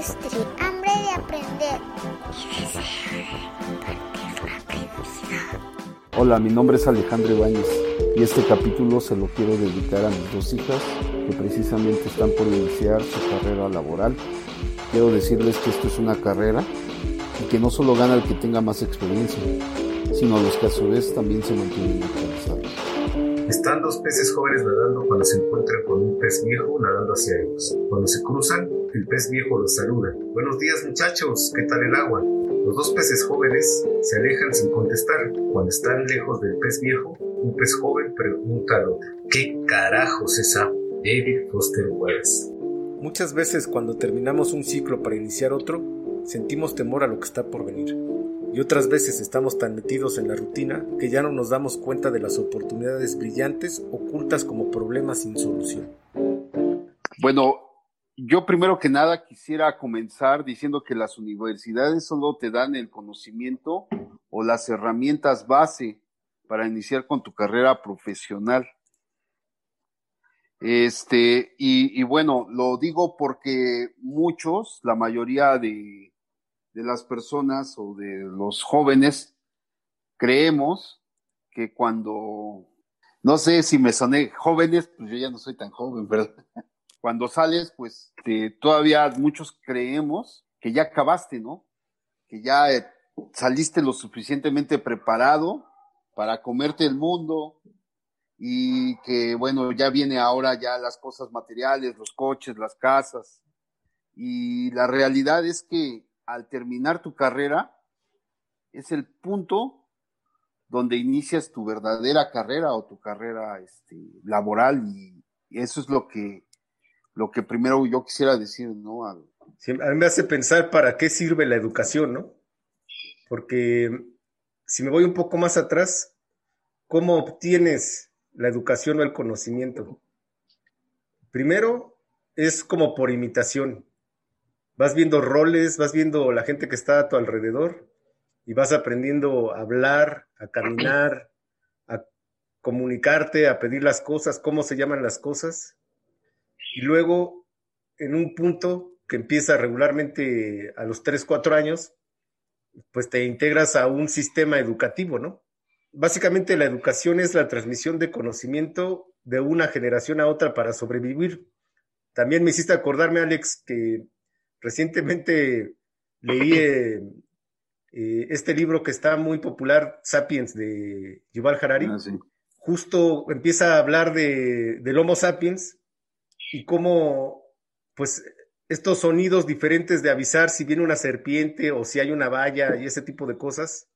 Hambre de aprender y. Hola, mi nombre es Alejandro Ibáñez y este capítulo se lo quiero dedicar a mis dos hijas que precisamente están por iniciar su carrera laboral. Quiero decirles que esto es una carrera y que no solo gana el que tenga más experiencia, sino los que a su vez también se mantienen actualizados. Están dos peces jóvenes nadando cuando se encuentran con un pez viejo nadando hacia ellos. Cuando se cruzan, el pez viejo los saluda. Buenos días muchachos, ¿qué tal el agua? Los dos peces jóvenes se alejan sin contestar. Cuando están lejos del pez viejo, un pez joven pregunta al otro, ¿qué carajos es esa David Foster Wallace? Muchas veces cuando terminamos un ciclo para iniciar otro, sentimos temor a lo que está por venir. Y otras veces estamos tan metidos en la rutina que ya no nos damos cuenta de las oportunidades brillantes ocultas como problemas sin solución. Bueno, yo primero que nada quisiera comenzar diciendo que las universidades solo te dan el conocimiento o las herramientas base para iniciar con tu carrera profesional. Este, y, y bueno, lo digo porque muchos, la mayoría de, de las personas o de los jóvenes creemos que cuando, no sé si me soné jóvenes, pues yo ya no soy tan joven, pero cuando sales, pues todavía muchos creemos que ya acabaste, ¿no? Que ya eh, saliste lo suficientemente preparado para comerte el mundo y que, bueno, ya viene ahora ya las cosas materiales, los coches, las casas. Y la realidad es que al terminar tu carrera es el punto donde inicias tu verdadera carrera o tu carrera este, laboral y, eso es lo que lo que primero yo quisiera decir, ¿no? a mí me hace pensar para qué sirve la educación, ¿no? Porque si me voy un poco más atrás, ¿cómo obtienes la educación o el conocimiento? Primero es como por imitación vas viendo roles, vas viendo la gente que está a tu alrededor y vas aprendiendo a hablar, a caminar, a comunicarte, a pedir las cosas, cómo se llaman las cosas. Y luego, en un punto que empieza regularmente a los 3, 4 años, pues te integras a un sistema educativo, ¿no? Básicamente la educación es la transmisión de conocimiento de una generación a otra para sobrevivir. También me hiciste acordarme, Alex, que Recientemente leí eh, eh, este libro que está muy popular, Sapiens, de Yuval Harari. Ah, Justo empieza a hablar de, del Homo sapiens y cómo, pues, estos sonidos diferentes de avisar si viene una serpiente o si hay una valla y ese tipo de cosas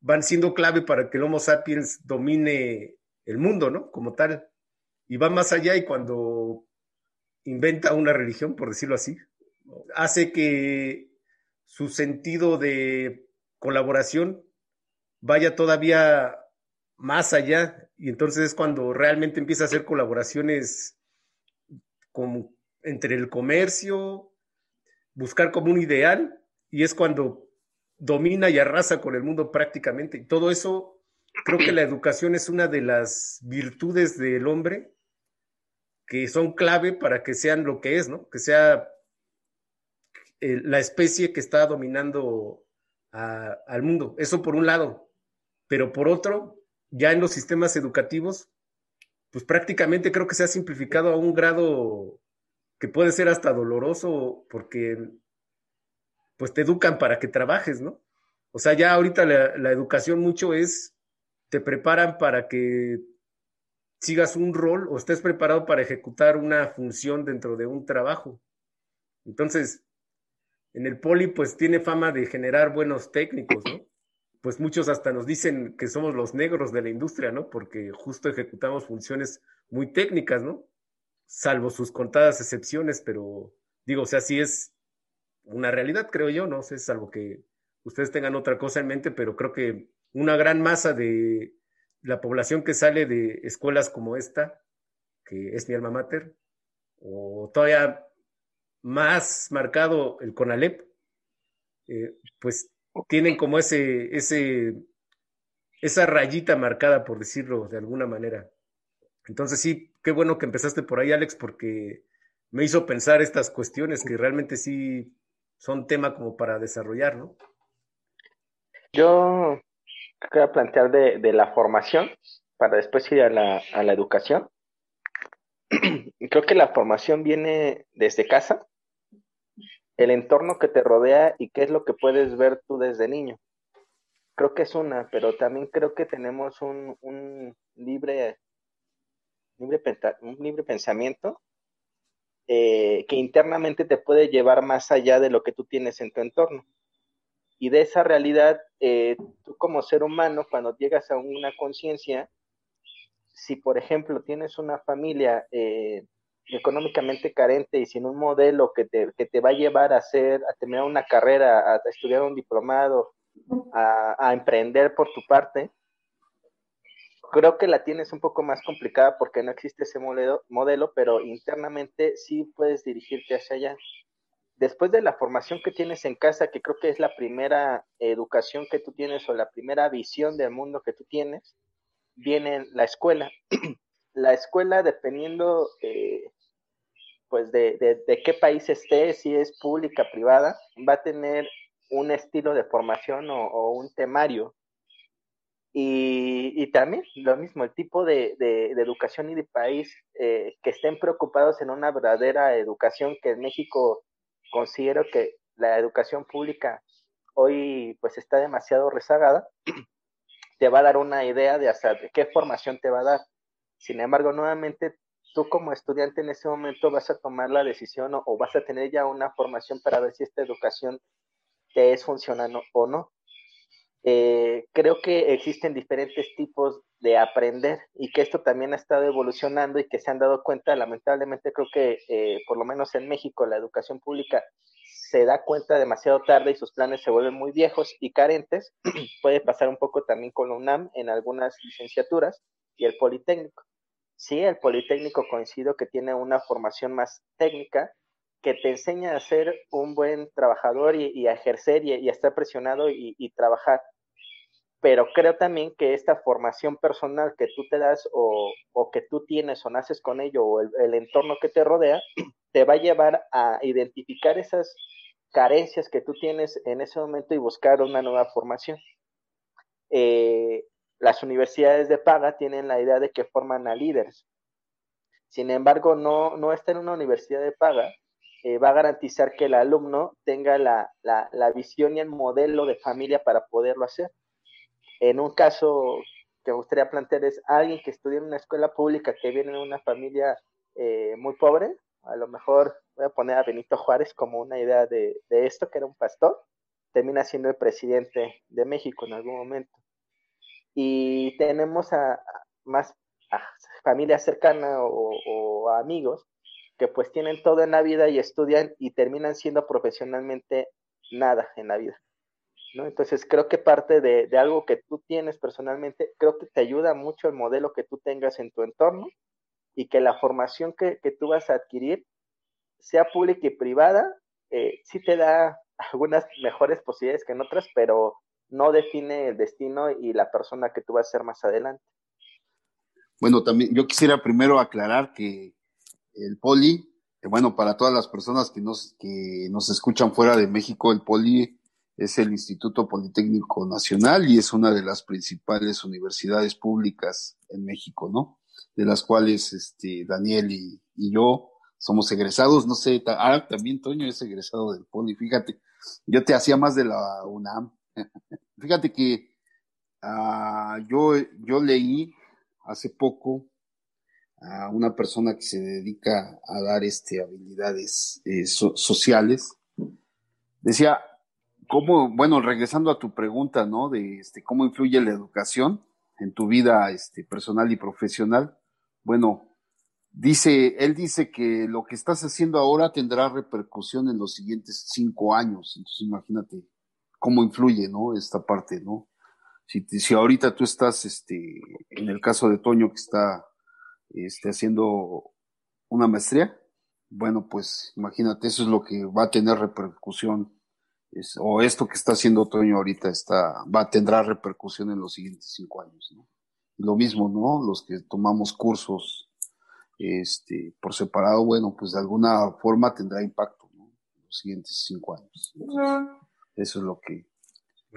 van siendo clave para que el Homo sapiens domine el mundo, ¿no? Como tal. Y va más allá y cuando inventa una religión, por decirlo así, hace que su sentido de colaboración vaya todavía más allá y entonces es cuando realmente empieza a hacer colaboraciones entre el comercio, buscar como un ideal y es cuando domina y arrasa con el mundo prácticamente. Y todo eso, creo que la educación es una de las virtudes del hombre que son clave para que sean lo que es, ¿no? Que sea la especie que está dominando al mundo. Eso por un lado. Pero por otro, ya en los sistemas educativos, pues prácticamente creo que se ha simplificado a un grado que puede ser hasta doloroso porque pues te educan para que trabajes, ¿no? O sea, ya ahorita la educación mucho es, te preparan para que sigas un rol o estés preparado para ejecutar una función dentro de un trabajo. Entonces, en el poli pues tiene fama de generar buenos técnicos, ¿no? Pues muchos hasta nos dicen que somos los negros de la industria, ¿no? Porque justo ejecutamos funciones muy técnicas, ¿no? Salvo sus contadas excepciones, pero digo, o sea, sí es una realidad, creo yo, no sé, salvo que ustedes tengan otra cosa en mente, pero creo que una gran masa de la población que sale de escuelas como esta, que es mi alma mater, o todavía más marcado el CONALEP, eh, pues tienen como ese, ese, esa rayita marcada, por decirlo de alguna manera. Entonces sí, qué bueno que empezaste por ahí, Alex, porque me hizo pensar estas cuestiones que realmente sí son tema como para desarrollar, ¿no? Yo quería plantear de, de la formación para después ir a la, a la educación. Creo que la formación viene desde casa, el entorno que te rodea y qué es lo que puedes ver tú desde niño. Creo que es una, pero también creo que tenemos un, un libre, libre, un libre pensamiento eh, que internamente te puede llevar más allá de lo que tú tienes en tu entorno. Y de esa realidad, eh, tú como ser humano, cuando llegas a una conciencia, si por ejemplo tienes una familia eh, económicamente carente y sin un modelo que te, que te va a llevar a hacer, a terminar una carrera, a, estudiar un diplomado, a, emprender por tu parte, creo que la tienes un poco más complicada porque no existe ese modelo, modelo, pero internamente sí puedes dirigirte hacia allá. Después de la formación que tienes en casa, que creo que es la primera educación que tú tienes o la primera visión del mundo que tú tienes, viene la escuela. la escuela, dependiendo eh, pues de, de, qué país esté, si es pública, privada, va a tener un estilo de formación o, un temario. Y, y, también lo mismo, el tipo de, de educación y de país eh, que estén preocupados en una verdadera educación, que en México considero que la educación pública hoy pues está demasiado rezagada, te va a dar una idea de hasta qué formación te va a dar. Sin embargo, nuevamente tú como estudiante en ese momento vas a tomar la decisión o, vas a tener ya una formación para ver si esta educación te es funcionando o no. Eh, creo que existen diferentes tipos de aprender y que esto también ha estado evolucionando y que se han dado cuenta, lamentablemente creo que eh, por lo menos en México la educación pública se da cuenta demasiado tarde y sus planes se vuelven muy viejos y carentes. Puede pasar un poco también con la UNAM en algunas licenciaturas y el Politécnico. Sí, el Politécnico coincido que tiene una formación más técnica que te enseña a ser un buen trabajador y, a ejercer y, a estar presionado y, trabajar. Pero creo también que esta formación personal que tú te das o, que tú tienes o naces con ello o el, entorno que te rodea, te va a llevar a identificar esas carencias que tú tienes en ese momento y buscar una nueva formación. Eh, las universidades de paga tienen la idea de que forman a líderes. Sin embargo, no, no está en una universidad de paga, eh, va a garantizar que el alumno tenga la, la, visión y el modelo de familia para poderlo hacer. En un caso que me gustaría plantear es alguien que estudia en una escuela pública que viene de una familia eh, muy pobre, a lo mejor voy a poner a Benito Juárez como una idea de, de esto, que era un pastor, termina siendo el presidente de México en algún momento y tenemos a, más a familia cercana o, amigos que pues tienen todo en la vida y estudian y terminan siendo profesionalmente nada en la vida. ¿no? Entonces creo que parte de, algo que tú tienes personalmente, creo que te ayuda mucho el modelo que tú tengas en tu entorno y que la formación que, que tú vas a adquirir, sea pública y privada, eh, sí te da algunas mejores posibilidades que en otras, pero no define el destino y la persona que tú vas a ser más adelante. Bueno, también yo quisiera primero aclarar que el poli, bueno, para todas las personas que nos, que nos escuchan fuera de México, el poli es el Instituto Politécnico Nacional y es una de las principales universidades públicas en México, ¿no? De las cuales este, Daniel y, y yo somos egresados, no sé, ah, también Toño es egresado del poli, fíjate, yo te hacía más de la UNAM, Fíjate que uh, yo, yo leí hace poco a una persona que se dedica a dar este, habilidades eh, sociales. Decía, cómo, bueno, regresando a tu pregunta, ¿no? De este, cómo influye la educación en tu vida este, personal y profesional. Bueno, dice, él dice que lo que estás haciendo ahora tendrá repercusión en los siguientes cinco años. Entonces, imagínate cómo influye, ¿no? Esta parte, ¿no? Si, ahorita tú estás, este, en el caso de Toño que está, este, haciendo una maestría, bueno, pues imagínate, eso es lo que va a tener repercusión, o esto que está haciendo Toño ahorita está, va, tendrá repercusión en los siguientes cinco años, ¿no? Lo mismo, ¿no? Los que tomamos cursos, este, por separado, bueno, pues de alguna forma tendrá impacto, ¿no? En los siguientes cinco años. Eso es lo que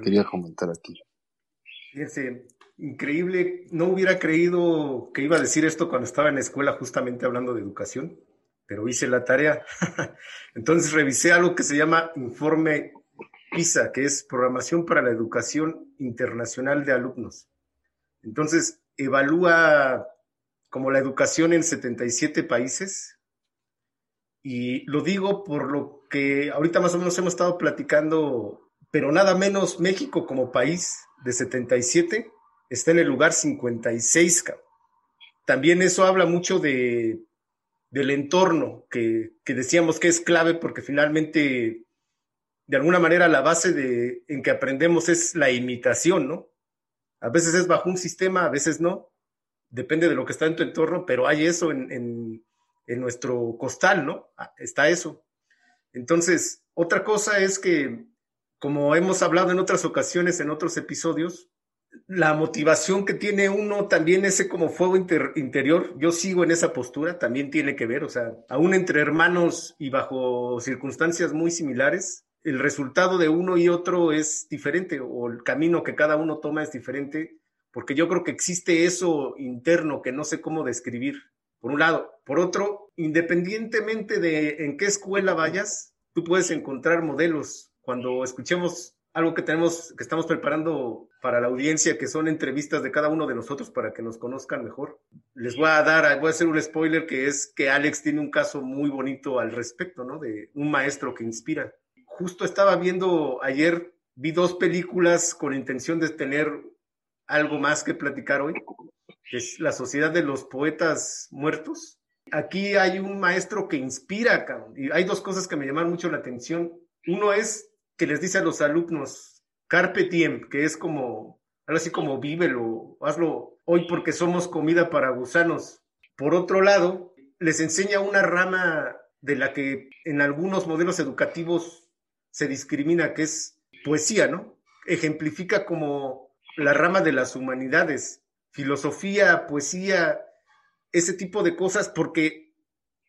quería comentar aquí. Fíjense, increíble. No hubiera creído que iba a decir esto cuando estaba en la escuela justamente hablando de educación, pero hice la tarea. Entonces revisé algo que se llama informe PISA, que es Programación para la Educación Internacional de Alumnos. Entonces, evalúa como la educación en 77 países. Y lo digo por lo que ahorita más o menos hemos estado platicando, pero nada menos México como país de 77 está en el lugar 56. También eso habla mucho de, del entorno que, que decíamos que es clave porque finalmente, de alguna manera, la base de, en que aprendemos es la imitación, ¿no? A veces es bajo un sistema, a veces no. Depende de lo que está en tu entorno, pero hay eso en, en, en nuestro costal, ¿no? Ah, está eso. Entonces, otra cosa es que, como hemos hablado en otras ocasiones, en otros episodios, la motivación que tiene uno también ese como fuego inter interior, yo sigo en esa postura, también tiene que ver, o sea, aún entre hermanos y bajo circunstancias muy similares, el resultado de uno y otro es diferente o el camino que cada uno toma es diferente, porque yo creo que existe eso interno que no sé cómo describir, por un lado. Por otro, independientemente de en qué escuela vayas, tú puedes encontrar modelos. Cuando escuchemos algo que tenemos, que estamos preparando para la audiencia, que son entrevistas de cada uno de nosotros para que nos conozcan mejor. Les voy a dar, voy a hacer un spoiler que es que Alex tiene un caso muy bonito al respecto, ¿no? De un maestro que inspira justo estaba viendo ayer, vi dos películas con intención de tener algo más que platicar hoy, que es La Sociedad de los Poetas Muertos. Aquí hay un maestro que inspira, y hay dos cosas que me llaman mucho la atención. Uno es que les dice a los alumnos, carpe diem, que es como, algo así como vívelo, hazlo hoy porque somos comida para gusanos. Por otro lado, les enseña una rama de la que en algunos modelos educativos se discrimina, que es poesía, ¿no? Ejemplifica como la rama de las humanidades, filosofía, poesía, ese tipo de cosas, porque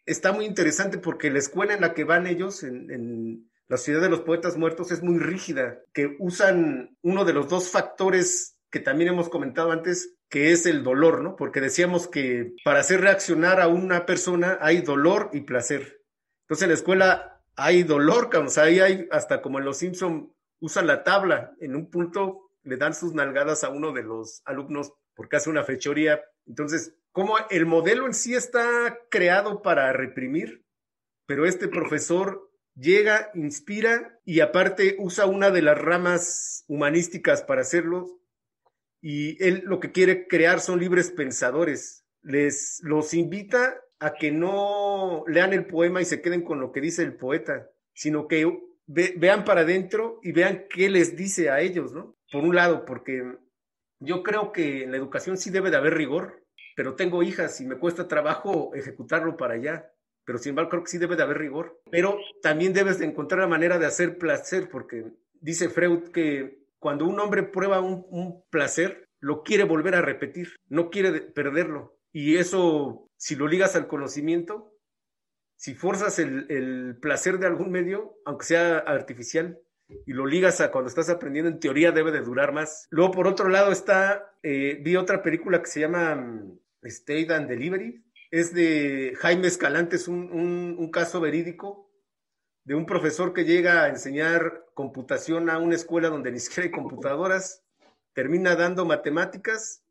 está muy interesante porque la escuela en la que van ellos, en, la ciudad de los poetas muertos, es muy rígida, que usan uno de los dos factores que también hemos comentado antes, que es el dolor, ¿no? Porque decíamos que para hacer reaccionar a una persona hay dolor y placer. Entonces en la escuela hay dolor, o sea, ahí hay, hasta como en los Simpson usan la tabla, en un punto le dan sus nalgadas a uno de los alumnos porque hace una fechoría. Entonces, como el modelo en sí está creado para reprimir, pero este profesor llega, inspira y aparte usa una de las ramas humanísticas para hacerlo. Y él lo que quiere crear son libres pensadores. Les los invita a que no lean el poema y se queden con lo que dice el poeta, sino que vean para adentro y vean qué les dice a ellos, ¿no? Por un lado, porque yo creo que en la educación sí debe de haber rigor, pero tengo hijas y me cuesta trabajo ejecutarlo para allá. Pero sin embargo, creo que sí debe de haber rigor. Pero también debes de encontrar la manera de hacer placer, porque dice Freud que cuando un hombre prueba un, un placer, lo quiere volver a repetir, no quiere perderlo. Y eso si lo ligas al conocimiento, si forzas el, placer de algún medio, aunque sea artificial, y lo ligas a cuando estás aprendiendo, en teoría debe de durar más. Luego, por otro lado, está, eh, vi otra película que se llama mm, State and Delivery, es de Jaime Escalante, es un, un caso verídico de un profesor que llega a enseñar computación a una escuela donde ni siquiera hay computadoras, termina dando matemáticas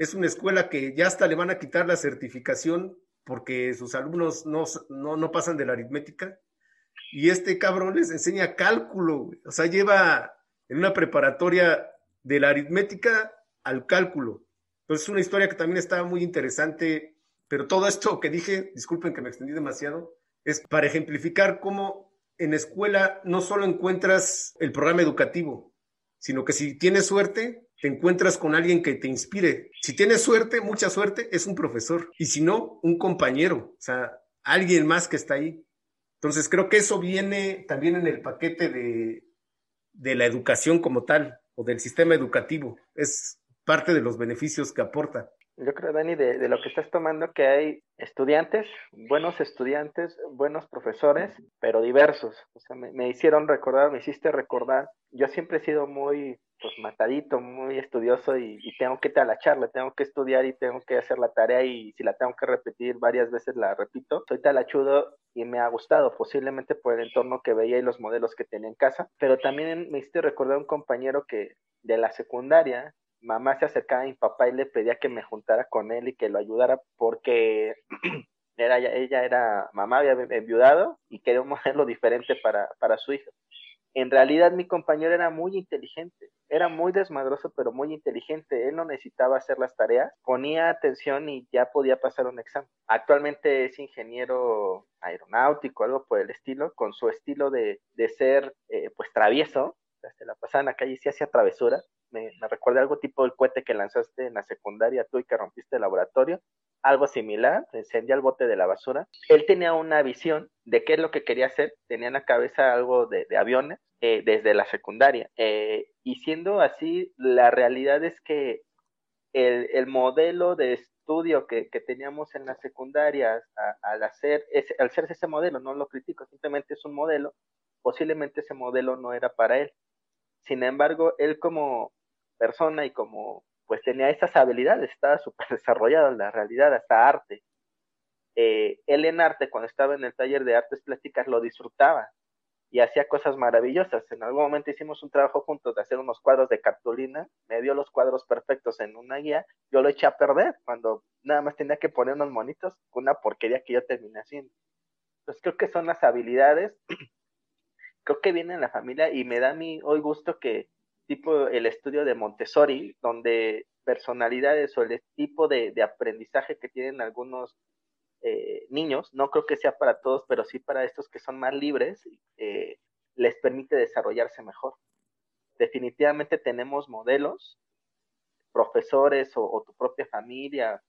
es una escuela que ya hasta le van a quitar la certificación porque sus alumnos no, no, pasan de la aritmética. Y este cabrón les enseña cálculo, o sea, lleva en una preparatoria de la aritmética al cálculo. Entonces es una historia que también está muy interesante, pero todo esto que dije, disculpen que me extendí demasiado, es para ejemplificar cómo en escuela no solo encuentras el programa educativo, sino que si tienes suerte, te encuentras con alguien que te inspire. Si tienes suerte, mucha suerte, es un profesor. Y si no, un compañero, o sea, alguien más que está ahí. Entonces creo que eso viene también en el paquete de, de la educación como tal, o del sistema educativo. Es parte de los beneficios que aporta. Yo creo, Dani, de, de, lo que estás tomando, que hay estudiantes, buenos estudiantes, buenos profesores, pero diversos. O sea, me, me hicieron recordar, me hiciste recordar. Yo siempre he sido muy pues matadito, muy estudioso y, tengo que ir a tengo que estudiar y tengo que hacer la tarea y si la tengo que repetir varias veces la repito. Soy talachudo y me ha gustado, posiblemente por el entorno que veía y los modelos que tenía en casa, pero también me hiciste recordar un compañero que de la secundaria, mamá se acercaba a mi papá y le pedía que me juntara con él y que lo ayudara porque era, ella era mamá, había enviudado y quería un modelo diferente para, para su hijo en realidad mi compañero era muy inteligente, era muy desmadroso, pero muy inteligente. Él no necesitaba hacer las tareas, ponía atención y ya podía pasar un examen. Actualmente es ingeniero aeronáutico, algo por el estilo, con su estilo de, de ser eh, pues travieso. La pasaba en la calle y se hacía travesuras. Me, me recuerda algo tipo del cohete que lanzaste en la secundaria tú y que rompiste el laboratorio algo similar, encendía el bote de la basura. Él tenía una visión de qué es lo que quería hacer, tenía en la cabeza algo de, aviones eh, desde la secundaria. Eh, y siendo así, la realidad es que el, el modelo de estudio que, que, teníamos en la secundaria al hacer ese, al hacerse ese modelo, no lo critico, simplemente es un modelo, posiblemente ese modelo no era para él. Sin embargo, él como persona y como pues tenía esas habilidades, estaba súper desarrollado en la realidad, hasta arte. Eh, él en arte, cuando estaba en el taller de artes plásticas, lo disfrutaba y hacía cosas maravillosas. En algún momento hicimos un trabajo juntos de hacer unos cuadros de cartulina, me dio los cuadros perfectos en una guía, yo lo eché a perder cuando nada más tenía que poner unos monitos, una porquería que yo terminé haciendo. Entonces creo que son las habilidades, creo que viene en la familia y me da a mí hoy gusto que tipo el estudio de Montessori, donde personalidades o el tipo de, de aprendizaje que tienen algunos eh, niños, no creo que sea para todos, pero sí para estos que son más libres, eh, les permite desarrollarse mejor. Definitivamente tenemos modelos, profesores o, o tu propia familia,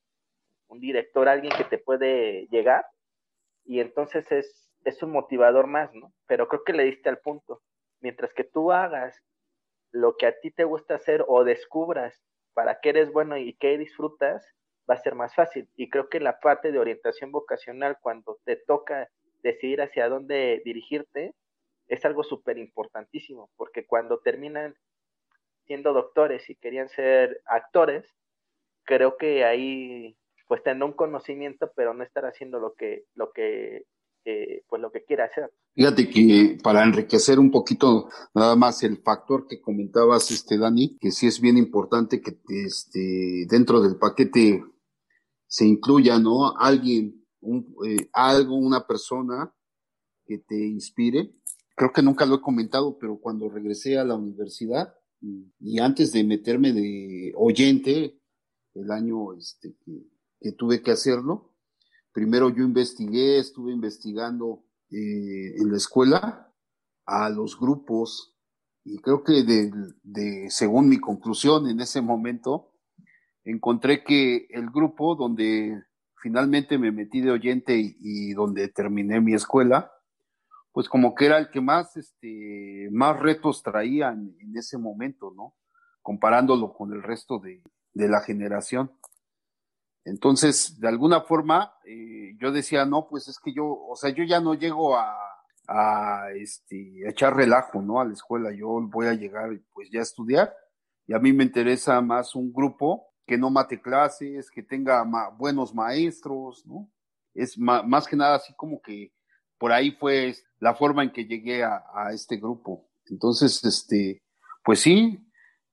un director, alguien que te puede llegar, y entonces es, es un motivador más, ¿no? Pero creo que le diste al punto. Mientras que tú hagas lo que a ti te gusta hacer o descubras para qué eres bueno y qué disfrutas, va a ser más fácil. Y creo que la parte de orientación vocacional, cuando te toca decidir hacia dónde dirigirte, es algo súper importantísimo, porque cuando terminan siendo doctores y querían ser actores, creo que ahí pues tendrán un conocimiento, pero no estar haciendo lo que, lo que eh, pues lo que quiera hacer. Fíjate que para enriquecer un poquito nada más el factor que comentabas, este Dani, que sí es bien importante que este, dentro del paquete se incluya, ¿no? Alguien, un, eh, algo, una persona que te inspire. Creo que nunca lo he comentado, pero cuando regresé a la universidad y, antes de meterme de oyente, el año este, que tuve que hacerlo, Primero yo investigué, estuve investigando eh, en la escuela a los grupos y creo que de, según mi conclusión en ese momento, encontré que el grupo donde finalmente me metí de oyente y, donde terminé mi escuela, pues como que era el que más, este, más retos traía en, en ese momento, ¿no? Comparándolo con el resto de, de la generación. Entonces, de alguna forma, eh, yo decía, no, pues es que yo, o sea, yo ya no llego a, a este, echar relajo, ¿no? A la escuela, yo voy a llegar, pues ya a estudiar, y a mí me interesa más un grupo que no mate clases, que tenga buenos maestros, ¿no? Es más que nada así como que por ahí fue la forma en que llegué a, a este grupo. Entonces, este, pues sí,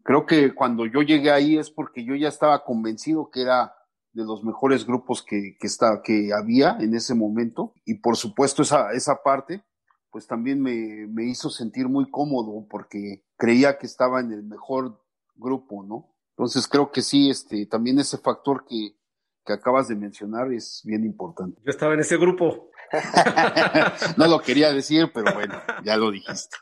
creo que cuando yo llegué ahí es porque yo ya estaba convencido que era de los mejores grupos que, que, está, que había en ese momento. Y por supuesto esa, esa parte, pues también me, me hizo sentir muy cómodo porque creía que estaba en el mejor grupo, ¿no? Entonces creo que sí, este, también ese factor que, que acabas de mencionar es bien importante. Yo estaba en ese grupo. no lo quería decir, pero bueno, ya lo dijiste.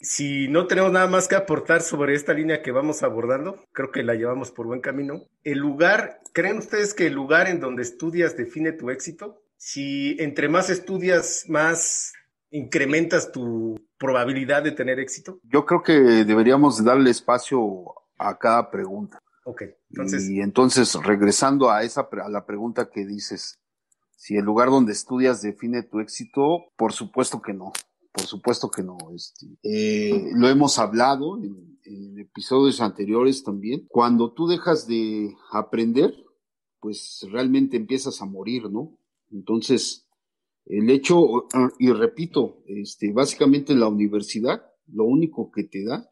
Si no tenemos nada más que aportar sobre esta línea que vamos abordando, creo que la llevamos por buen camino. El lugar, ¿creen ustedes que el lugar en donde estudias define tu éxito? Si entre más estudias, más incrementas tu probabilidad de tener éxito. Yo creo que deberíamos darle espacio a cada pregunta. Ok, entonces. Y entonces, regresando a esa a la pregunta que dices, si el lugar donde estudias define tu éxito, por supuesto que no. Por supuesto que no. Este, eh, lo hemos hablado en, en episodios anteriores también. Cuando tú dejas de aprender, pues realmente empiezas a morir, ¿no? Entonces, el hecho, y repito, este, básicamente la universidad lo único que te da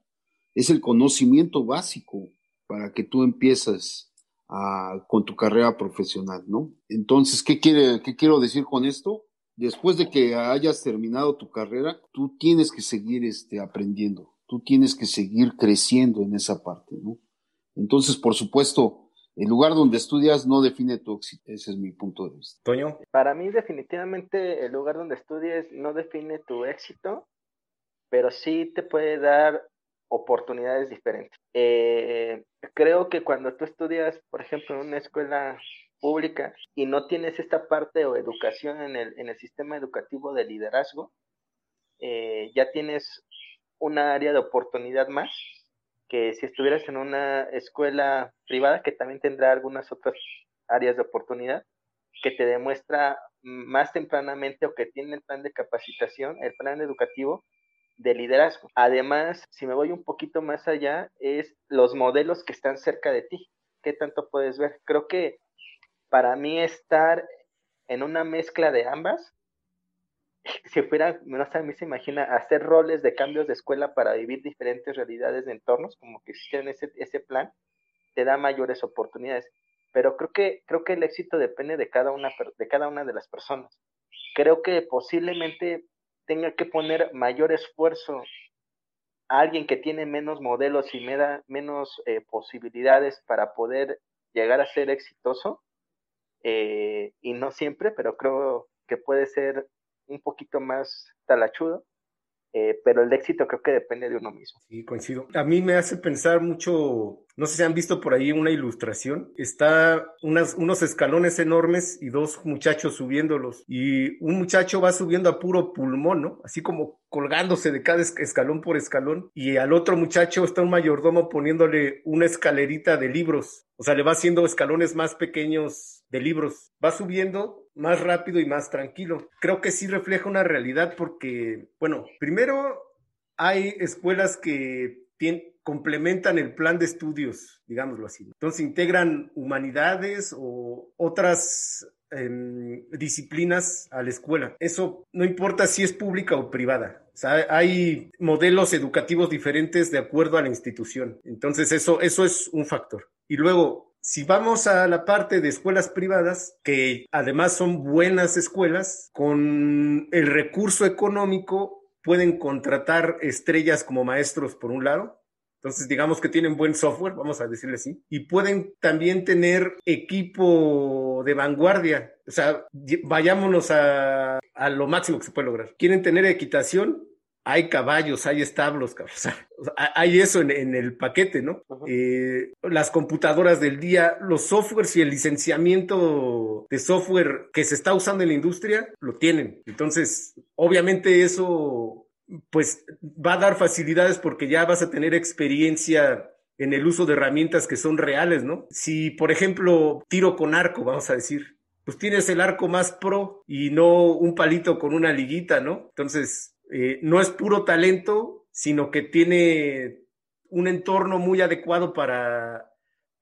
es el conocimiento básico para que tú empieces a, con tu carrera profesional, ¿no? Entonces, ¿qué, quiere, ¿qué quiero decir con esto? Después de que hayas terminado tu carrera, tú tienes que seguir este, aprendiendo, tú tienes que seguir creciendo en esa parte, ¿no? Entonces, por supuesto, el lugar donde estudias no define tu éxito. Ese es mi punto de vista. Toño. Para mí, definitivamente, el lugar donde estudies no define tu éxito, pero sí te puede dar oportunidades diferentes. Eh, creo que cuando tú estudias, por ejemplo, en una escuela pública y no tienes esta parte o educación en el, en el sistema educativo de liderazgo, eh, ya tienes una área de oportunidad más que si estuvieras en una escuela privada, que también tendrá algunas otras áreas de oportunidad, que te demuestra más tempranamente o que tiene el plan de capacitación, el plan educativo de liderazgo. Además, si me voy un poquito más allá, es los modelos que están cerca de ti. ¿Qué tanto puedes ver? Creo que para mí estar en una mezcla de ambas, si fuera, no sé, a mí se imagina hacer roles de cambios de escuela para vivir diferentes realidades de entornos, como que existiera ese, ese plan, te da mayores oportunidades. Pero creo que, creo que el éxito depende de cada una de, cada una de las personas. Creo que posiblemente tenga que poner mayor esfuerzo a alguien que tiene menos modelos y menos eh, posibilidades para poder llegar a ser exitoso, eh, y no siempre, pero creo que puede ser un poquito más talachudo, eh, pero el éxito creo que depende de uno mismo. Sí, coincido. A mí me hace pensar mucho, no sé si han visto por ahí una ilustración, está unas, unos escalones enormes y dos muchachos subiéndolos y un muchacho va subiendo a puro pulmón, ¿no? Así como colgándose de cada escalón por escalón y al otro muchacho está un mayordomo poniéndole una escalerita de libros, o sea, le va haciendo escalones más pequeños de libros, va subiendo más rápido y más tranquilo. Creo que sí refleja una realidad porque, bueno, primero hay escuelas que complementan el plan de estudios, digámoslo así. Entonces integran humanidades o otras em, disciplinas a la escuela. Eso no importa si es pública o privada. O sea, hay modelos educativos diferentes de acuerdo a la institución. Entonces eso, eso es un factor. Y luego, si vamos a la parte de escuelas privadas, que además son buenas escuelas, con el recurso económico pueden contratar estrellas como maestros por un lado, entonces, digamos que tienen buen software, vamos a decirle así, y pueden también tener equipo de vanguardia. O sea, vayámonos a, a lo máximo que se puede lograr. ¿Quieren tener equitación? Hay caballos, hay establos, o sea, hay eso en, el paquete, ¿no? Eh, las computadoras del día, los softwares y el licenciamiento de software que se está usando en la industria, lo tienen. Entonces, obviamente eso, pues, va a dar facilidades porque ya vas a tener experiencia en el uso de herramientas que son reales, ¿no? Si, por ejemplo, tiro con arco, vamos a decir, pues tienes el arco más pro y no un palito con una liguita, ¿no? Entonces, eh, no es puro talento, sino que tiene un entorno muy adecuado para,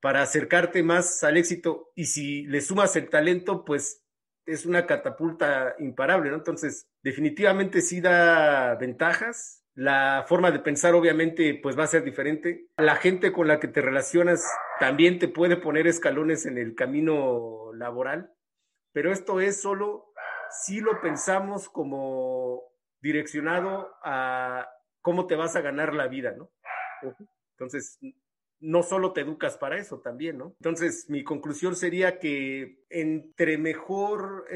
para acercarte más al éxito. Y si le sumas el talento, pues es una catapulta imparable, ¿no? Entonces, definitivamente sí da ventajas. La forma de pensar, obviamente, pues va a ser diferente. La gente con la que te relacionas también te puede poner escalones en el camino laboral, pero esto es solo si lo pensamos como direccionado a cómo te vas a ganar la vida, ¿no? Entonces, no solo te educas para eso también, ¿no? Entonces, mi conclusión sería que entre mejor,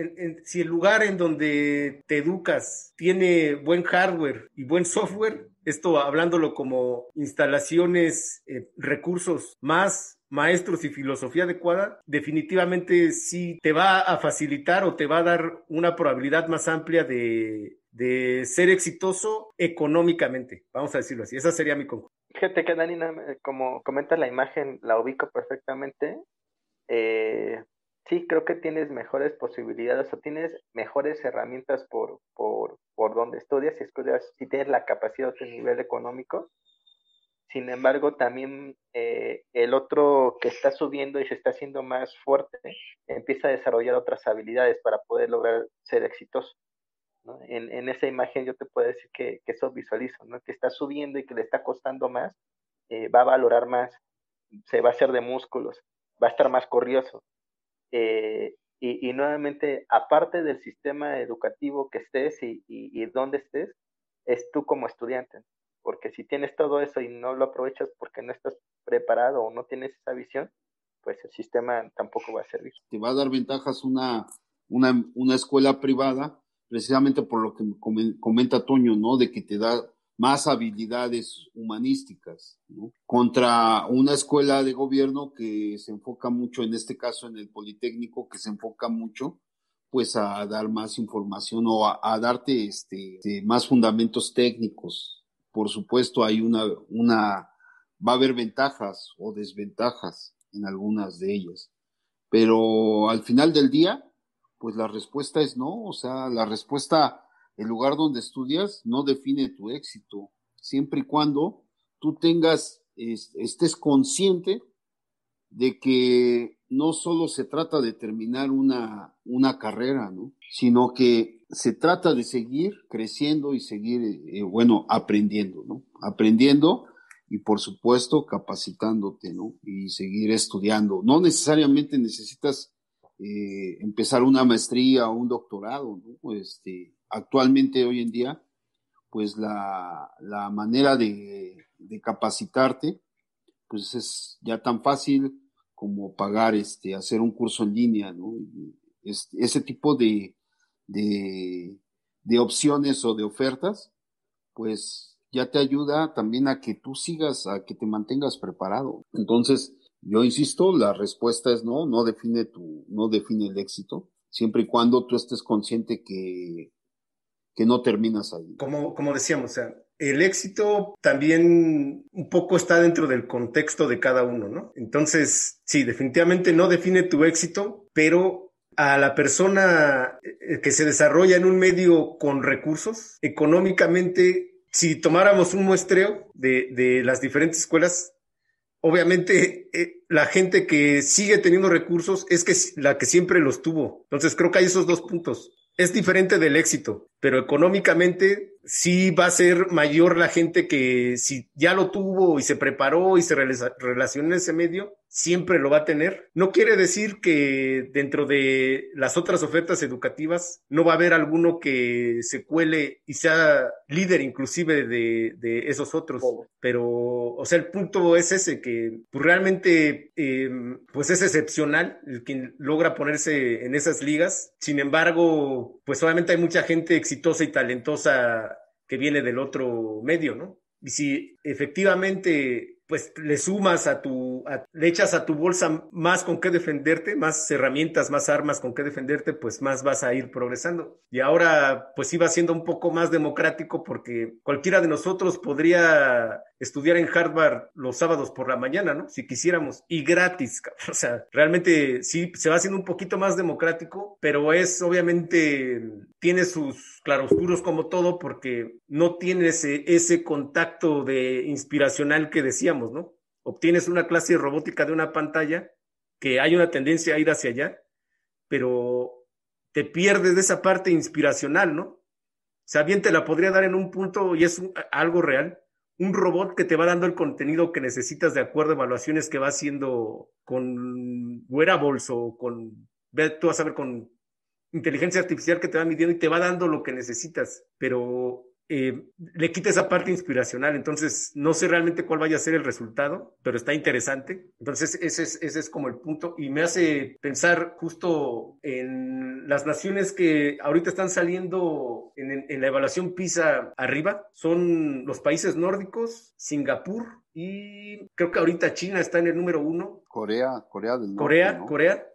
si el lugar en donde te educas tiene buen hardware y buen software, esto hablándolo como instalaciones, eh, recursos más maestros y filosofía adecuada, definitivamente sí te va a facilitar o te va a dar una probabilidad más amplia de, de ser exitoso económicamente, vamos a decirlo así. Esa sería mi conclusión. Fíjate que Dani, como comenta la imagen, la ubico perfectamente. Eh, sí, creo que tienes mejores posibilidades o tienes mejores herramientas por, por, por donde estudias, si estudias, si tienes la capacidad de nivel económico. Sin embargo, también eh, el otro que está subiendo y se está haciendo más fuerte, empieza a desarrollar otras habilidades para poder lograr ser exitoso. En, en, esa imagen yo te puedo decir que, que, eso visualizo, ¿no? que está subiendo y que le está costando más, eh, va a valorar más, se va a hacer de músculos, va a estar más corrioso. Eh, y, y, nuevamente, aparte del sistema educativo que estés y, y, y donde estés, es tú como estudiante. Porque si tienes todo eso y no lo aprovechas porque no estás preparado o no tienes esa visión, pues el sistema tampoco va a servir. Te va a dar ventajas una, una, una escuela privada precisamente por lo que comenta Toño, ¿no? De que te da más habilidades humanísticas, ¿no? Contra una escuela de gobierno que se enfoca mucho, en este caso en el Politécnico, que se enfoca mucho, pues a dar más información o a, darte este, este, más fundamentos técnicos. Por supuesto, hay una, una, va a haber ventajas o desventajas en algunas de ellas. Pero al final del día, pues la respuesta es no, o sea, la respuesta, el lugar donde estudias no define tu éxito, siempre y cuando tú tengas, estés consciente de que no solo se trata de terminar una, una carrera, ¿no? Sino que se trata de seguir creciendo y seguir, eh, bueno, aprendiendo, ¿no? Aprendiendo y por supuesto capacitándote, ¿no? Y seguir estudiando. No necesariamente necesitas eh, empezar una maestría o un doctorado, ¿no? Este, actualmente, hoy en día, pues la, la manera de, de, capacitarte, pues es ya tan fácil como pagar, este, hacer un curso en línea, ¿no? Ese tipo de, de, de opciones o de ofertas, pues ya te ayuda también a que tú sigas, a que te mantengas preparado. Entonces, yo insisto, la respuesta es no, no define tu, no define el éxito, siempre y cuando tú estés consciente que, que no terminas ahí. Como, como decíamos, o sea, el éxito también un poco está dentro del contexto de cada uno, ¿no? Entonces, sí, definitivamente no define tu éxito, pero a la persona eh, que se desarrolla en un medio con recursos, económicamente, si tomáramos un muestreo de, de las diferentes escuelas, obviamente eh, la gente que sigue teniendo recursos es que la que siempre los tuvo. Entonces creo que hay esos dos puntos. Es diferente del éxito, pero económicamente sí va a ser mayor la gente que si ya lo tuvo y se preparó y se relacionó en ese medio, siempre lo va a tener. No quiere decir que dentro de las otras ofertas educativas no va a haber alguno que se cuele y sea líder inclusive de, de esos otros. Pero, o sea, el punto es ese, que pues, realmente eh, pues es excepcional el quien logra ponerse en esas ligas. Sin embargo, pues obviamente hay mucha gente exitosa y talentosa que viene del otro medio, ¿no? Y si efectivamente pues le sumas a tu, le echas a tu bolsa más con qué defenderte, más herramientas, más armas con qué defenderte, pues más vas a ir progresando. Y ahora, pues iba siendo un poco más democrático porque cualquiera de nosotros podría estudiar en Harvard los sábados por la mañana, ¿no? Si quisiéramos. Y gratis. O sea, realmente sí, se va haciendo un poquito más democrático, pero es obviamente, tiene sus claroscuros como todo porque no tiene ese, contacto de inspiracional que decíamos, ¿no? Obtienes una clase de robótica de una pantalla que hay una tendencia a ir hacia allá, pero te pierdes de esa parte inspiracional, ¿no? O sea, bien te la podría dar en un punto y es algo real, un robot que te va dando el contenido que necesitas de acuerdo a evaluaciones que va haciendo con wearables o con, tú vas a ver, con inteligencia artificial que te va midiendo y te va dando lo que necesitas, pero eh, le quita esa parte inspiracional. Entonces, no sé realmente cuál vaya a ser el resultado, pero está interesante. Entonces, ese es, ese es como el punto y me hace pensar justo en las naciones que ahorita están saliendo en, en la evaluación PISA arriba. Son los países nórdicos, Singapur y creo que ahorita China está en el número uno. Corea, Corea del Norte. Corea, ¿no? Corea.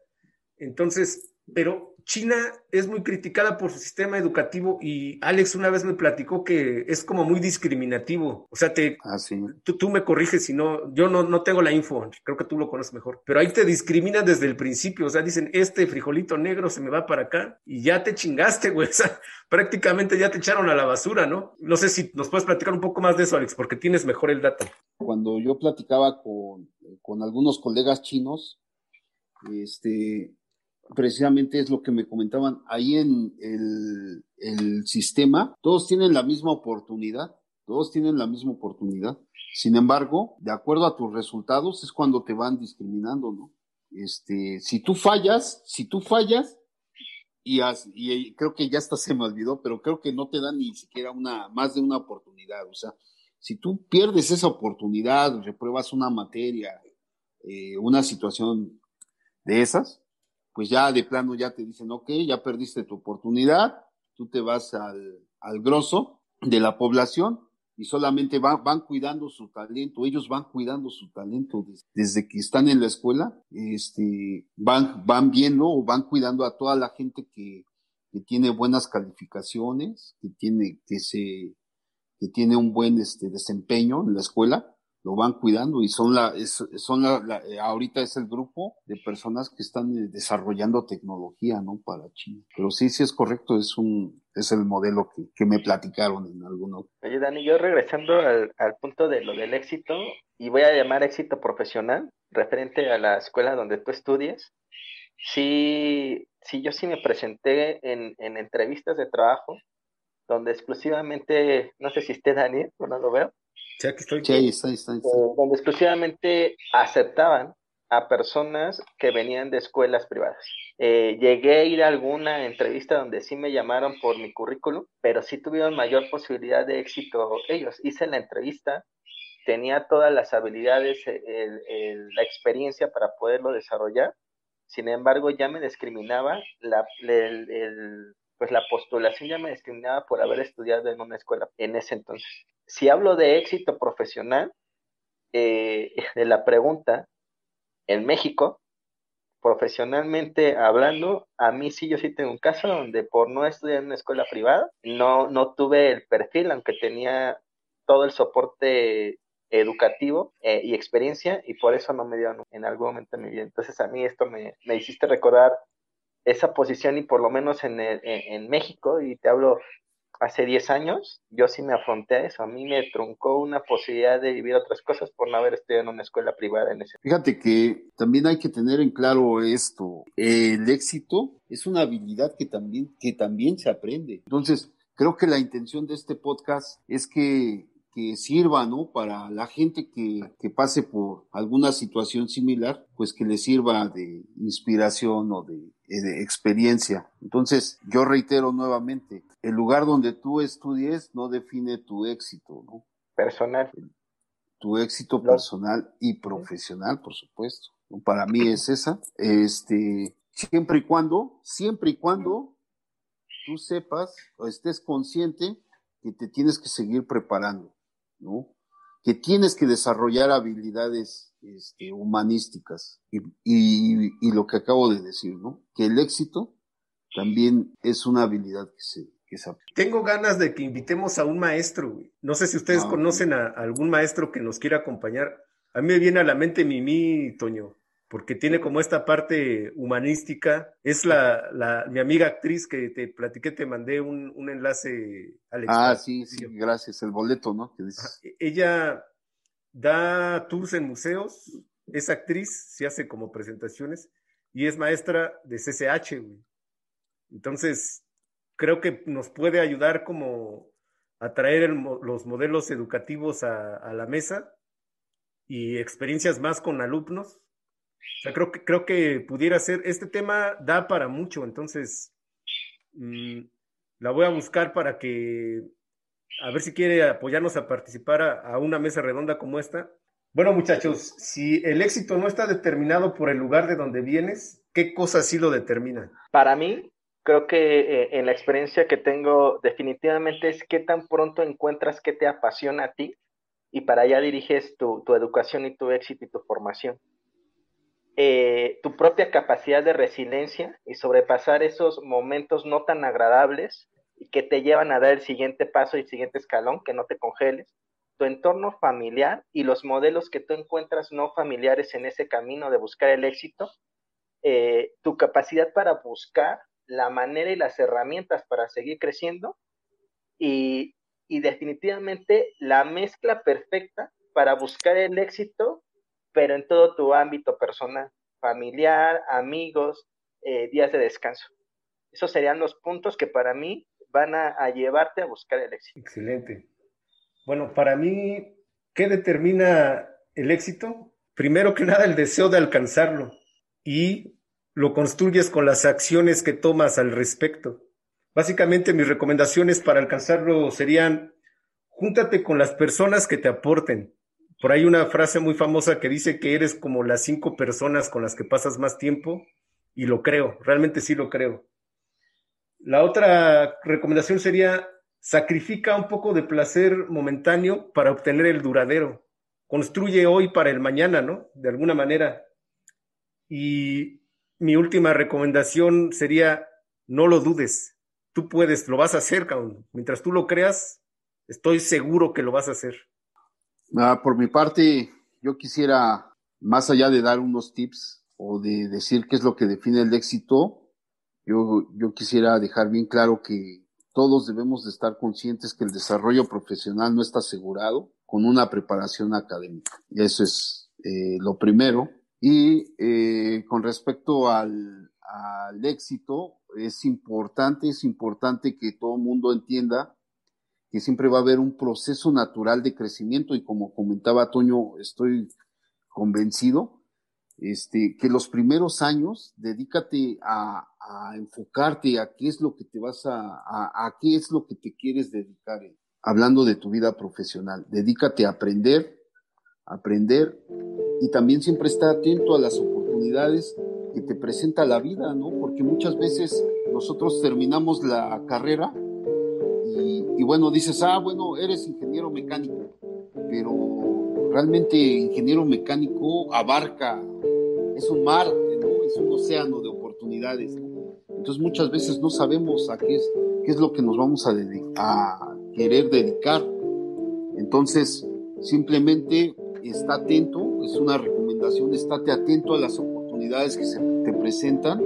Entonces, pero China es muy criticada por su sistema educativo y Alex una vez me platicó que es como muy discriminativo. O sea, te, Ah, sí. tú, tú me corriges si no, yo no, no tengo la info, creo que tú lo conoces mejor, pero ahí te discriminan desde el principio, o sea, dicen, este frijolito negro se me va para acá y ya te chingaste, güey, o sea, prácticamente ya te echaron a la basura, ¿no? No sé si nos puedes platicar un poco más de eso, Alex, porque tienes mejor el dato. Cuando yo platicaba con, con algunos colegas chinos, este, precisamente es lo que me comentaban, ahí en el, sistema, todos tienen la misma oportunidad, todos tienen la misma oportunidad. Sin embargo, de acuerdo a tus resultados es cuando te van discriminando, ¿no? Este, si tú fallas, si tú fallas, y, as- y creo que ya hasta se me olvidó, pero creo que no te dan ni siquiera una, más de una oportunidad. O sea, si tú pierdes esa oportunidad, repruebas una materia, eh, una situación de esas, pues ya de plano ya te dicen, ok, ya perdiste tu oportunidad, tú te vas al, al grosso de la población y solamente van, van cuidando su talento, ellos van cuidando su talento des- desde que están en la escuela, este, van, van viendo o van cuidando a toda la gente que, que tiene buenas calificaciones, que tiene, que se, que tiene un buen este, desempeño en la escuela, lo van cuidando y son la, es- son la, eh, ahorita es el grupo de personas que están eh, desarrollando tecnología, ¿no? Para China. Pero sí, sí es correcto, es un, es el modelo que, que me platicaron en alguno. Oye, Dani, yo regresando al, al punto de lo del éxito, y voy a llamar éxito profesional, referente a la escuela donde tú estudias, sí, sí, yo sí me presenté en, en entrevistas de trabajo, donde exclusivamente, no sé si esté Dani, o no lo veo, Sí, aquí estoy. Sí, ahí está, ahí está, ahí está. eh, donde exclusivamente aceptaban a personas que venían de escuelas privadas. Eh, llegué a ir a alguna entrevista donde sí me llamaron por mi currículum, pero sí tuvieron mayor posibilidad de éxito ellos. Hice la entrevista, tenía todas las habilidades, eh, el- el- la experiencia para poderlo desarrollar. Sin embargo, ya me discriminaba la, el- el- pues la postulación ya me discriminaba por haber estudiado en una escuela en ese entonces. Si hablo de éxito profesional, eh, de la pregunta, en México, profesionalmente hablando, a mí sí, yo sí tengo un caso donde por no estudiar en una escuela privada, no, no tuve el perfil, aunque tenía todo el soporte educativo eh, y experiencia, y por eso no me dieron en algún momento en mi vida. Entonces a mí esto me, me hiciste recordar esa posición y por lo menos en, el- en, en México, y te hablo hace 10 años, yo sí me afronté a eso. A mí me truncó una posibilidad de vivir otras cosas por no haber estudiado en una escuela privada en ese Fíjate que también hay que tener en claro esto. El éxito es una habilidad que también, que también se aprende. Entonces, creo que la intención de este podcast es que, que sirva, ¿no? Para la gente que, que pase por alguna situación similar, pues que le sirva de inspiración o de, de experiencia. Entonces, yo reitero nuevamente, el lugar donde tú estudies no define tu éxito, ¿no? personal. tu éxito personal y profesional, por supuesto. Para mí es esa. Este, siempre y cuando, siempre y cuando tú sepas o estés consciente que te tienes que seguir preparando, ¿no? Que tienes que desarrollar habilidades este, humanísticas. Y, y- y lo que acabo de decir, ¿no? Que el éxito también es una habilidad que se, que se. Tengo ganas de que invitemos a un maestro, güey. No sé si ustedes Ah, conocen a, a algún maestro que nos quiera acompañar. A mí me viene a la mente Mimi, Toño, porque tiene como esta parte humanística. Es la, la- mi amiga actriz que te platiqué, te mandé un, un enlace, Alex. Ah, sí, sí, gracias. El boleto, ¿no? Ajá. Ella da tours en museos, es actriz, se hace como presentaciones y es maestra de CCH, güey. Entonces, creo que nos puede ayudar como a traer el los modelos educativos a, a la mesa y experiencias más con alumnos. O sea, creo que, creo que pudiera ser, este tema da para mucho, entonces mm, la voy a buscar para que, a ver si quiere apoyarnos a participar a, a una mesa redonda como esta. Bueno, muchachos, si el éxito no está determinado por el lugar de donde vienes, ¿qué cosa sí lo determina? Para mí, creo que eh, en la experiencia que tengo, definitivamente es qué tan pronto encuentras qué te apasiona a ti y para allá diriges tu, tu educación y tu éxito y tu formación. Eh, tu propia capacidad de resiliencia y sobrepasar esos momentos no tan agradables y que te llevan a dar el siguiente paso y el siguiente escalón, que no te congeles, tu entorno familiar y los modelos que tú encuentras no familiares en ese camino de buscar el éxito, eh, tu capacidad para buscar la manera y las herramientas para seguir creciendo y, y definitivamente la mezcla perfecta para buscar el éxito, pero en todo tu ámbito personal, familiar, amigos, eh, días de descanso. Esos serían los puntos que para mí van a, llevarte a buscar el éxito. Excelente. Bueno, para mí, ¿qué determina el éxito? Primero que nada, el deseo de alcanzarlo y lo construyes con las acciones que tomas al respecto. Básicamente mis recomendaciones para alcanzarlo serían, júntate con las personas que te aporten. Por ahí una frase muy famosa que dice que eres como las cinco personas con las que pasas más tiempo y lo creo, realmente sí lo creo. La otra recomendación sería sacrifica un poco de placer momentáneo para obtener el duradero. Construye hoy para el mañana, ¿no? De alguna manera. Y mi última recomendación sería no lo dudes. Tú puedes, lo vas a hacer. Mientras tú lo creas, estoy seguro que lo vas a hacer. Ah, por mi parte, yo quisiera, más allá de dar unos tips o de decir qué es lo que define el éxito, yo, yo quisiera dejar bien claro que todos debemos de estar conscientes que el desarrollo profesional no está asegurado con una preparación académica. Y eso es eh, lo primero. Y eh, con respecto al, al éxito, es importante, es importante que todo el mundo entienda que siempre va a haber un proceso natural de crecimiento y como comentaba Toño, estoy convencido este, que los primeros años dedícate a, enfocarte a qué es lo que te vas a, a, qué es lo que te quieres dedicar, eh, hablando de tu vida profesional. Dedícate a aprender, aprender y también siempre estar atento a las oportunidades que te presenta la vida, ¿no? Porque muchas veces nosotros terminamos la carrera y, bueno, dices, ah, bueno, eres ingeniero mecánico, pero realmente ingeniero mecánico abarca es un mar, es un océano de oportunidades. Entonces muchas veces no sabemos a qué es, qué es lo que nos vamos a, a querer dedicar. Entonces, simplemente está atento, es una recomendación, estate atento a las oportunidades que se te presentan,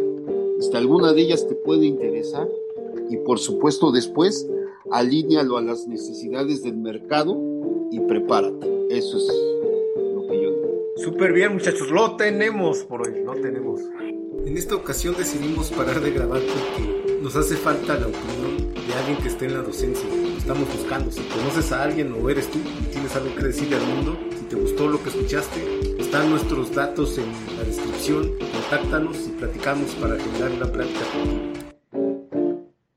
si alguna de ellas te puede interesar y por supuesto después alíñalo a las necesidades del mercado y prepárate. Eso es Súper bien, muchachos. Lo tenemos por hoy, lo tenemos. En esta ocasión decidimos parar de grabar porque nos hace falta la opinión de alguien que esté en la docencia. Estamos buscando. Si conoces a alguien o eres tú y tienes algo que decirle al mundo, si te gustó lo que escuchaste, están nuestros datos en la descripción. Contáctanos y platicamos para generar una plática contigo.